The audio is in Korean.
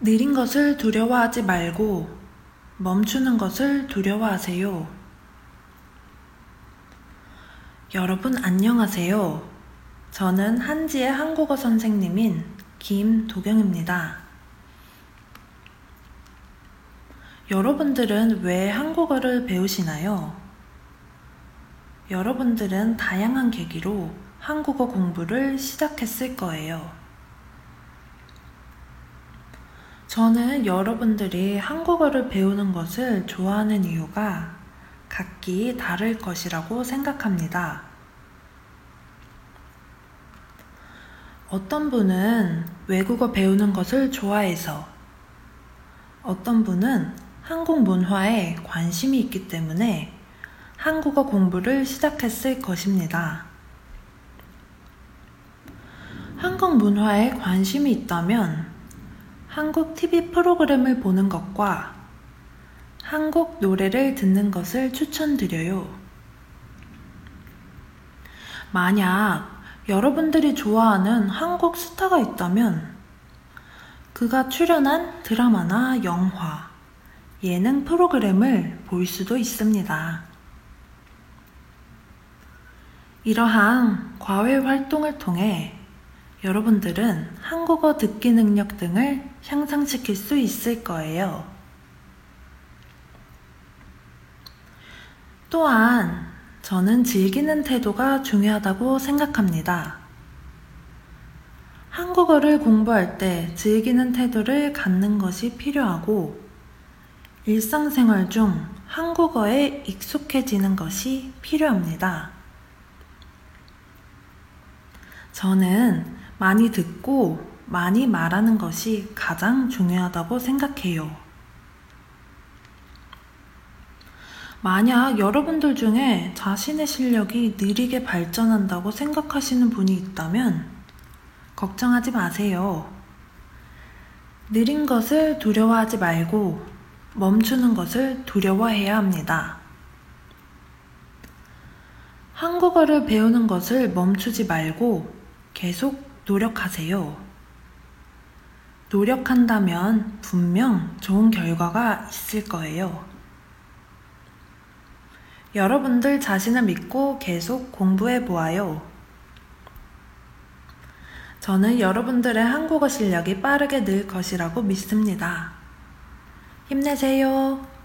느린 것을 두려워하지 말고 멈추는 것을 두려워하세요. 여러분 안녕하세요. 저는 한지의 한국어 선생님인 김도경입니다. 여러분들은 왜 한국어를 배우시나요? 여러분들은 다양한 계기로 한국어 공부를 시작했을 거예요. 저는 여러분들이 한국어를 배우는 것을 좋아하는 이유가 각기 다를 것이라고 생각합니다. 어떤 분은 외국어 배우는 것을 좋아해서, 어떤 분은 한국 문화에 관심이 있기 때문에 한국어 공부를 시작했을 것입니다. 한국 문화에 관심이 있다면 한국 TV 프로그램을 보는 것과 한국 노래를 듣는 것을 추천드려요. 만약 여러분들이 좋아하는 한국 스타가 있다면 그가 출연한 드라마나 영화, 예능 프로그램을 볼 수도 있습니다. 이러한 과외 활동을 통해 여러분들은 한국어 듣기 능력 등을 향상시킬 수 있을 거예요. 또한 저는 즐기는 태도가 중요하다고 생각합니다. 한국어를 공부할 때 즐기는 태도를 갖는 것이 필요하고 일상생활 중 한국어에 익숙해지는 것이 필요합니다. 저는 많이 듣고 많이 말하는 것이 가장 중요하다고 생각해요. 만약 여러분들 중에 자신의 실력이 느리게 발전한다고 생각하시는 분이 있다면 걱정하지 마세요. 느린 것을 두려워하지 말고 멈추는 것을 두려워해야 합니다. 한국어를 배우는 것을 멈추지 말고 계속 노력하세요. 노력한다면 분명 좋은 결과가 있을 거예요. 여러분들 자신을 믿고 계속 공부해 보아요. 저는 여러분들의 한국어 실력이 빠르게 늘 것이라고 믿습니다. 힘내세요.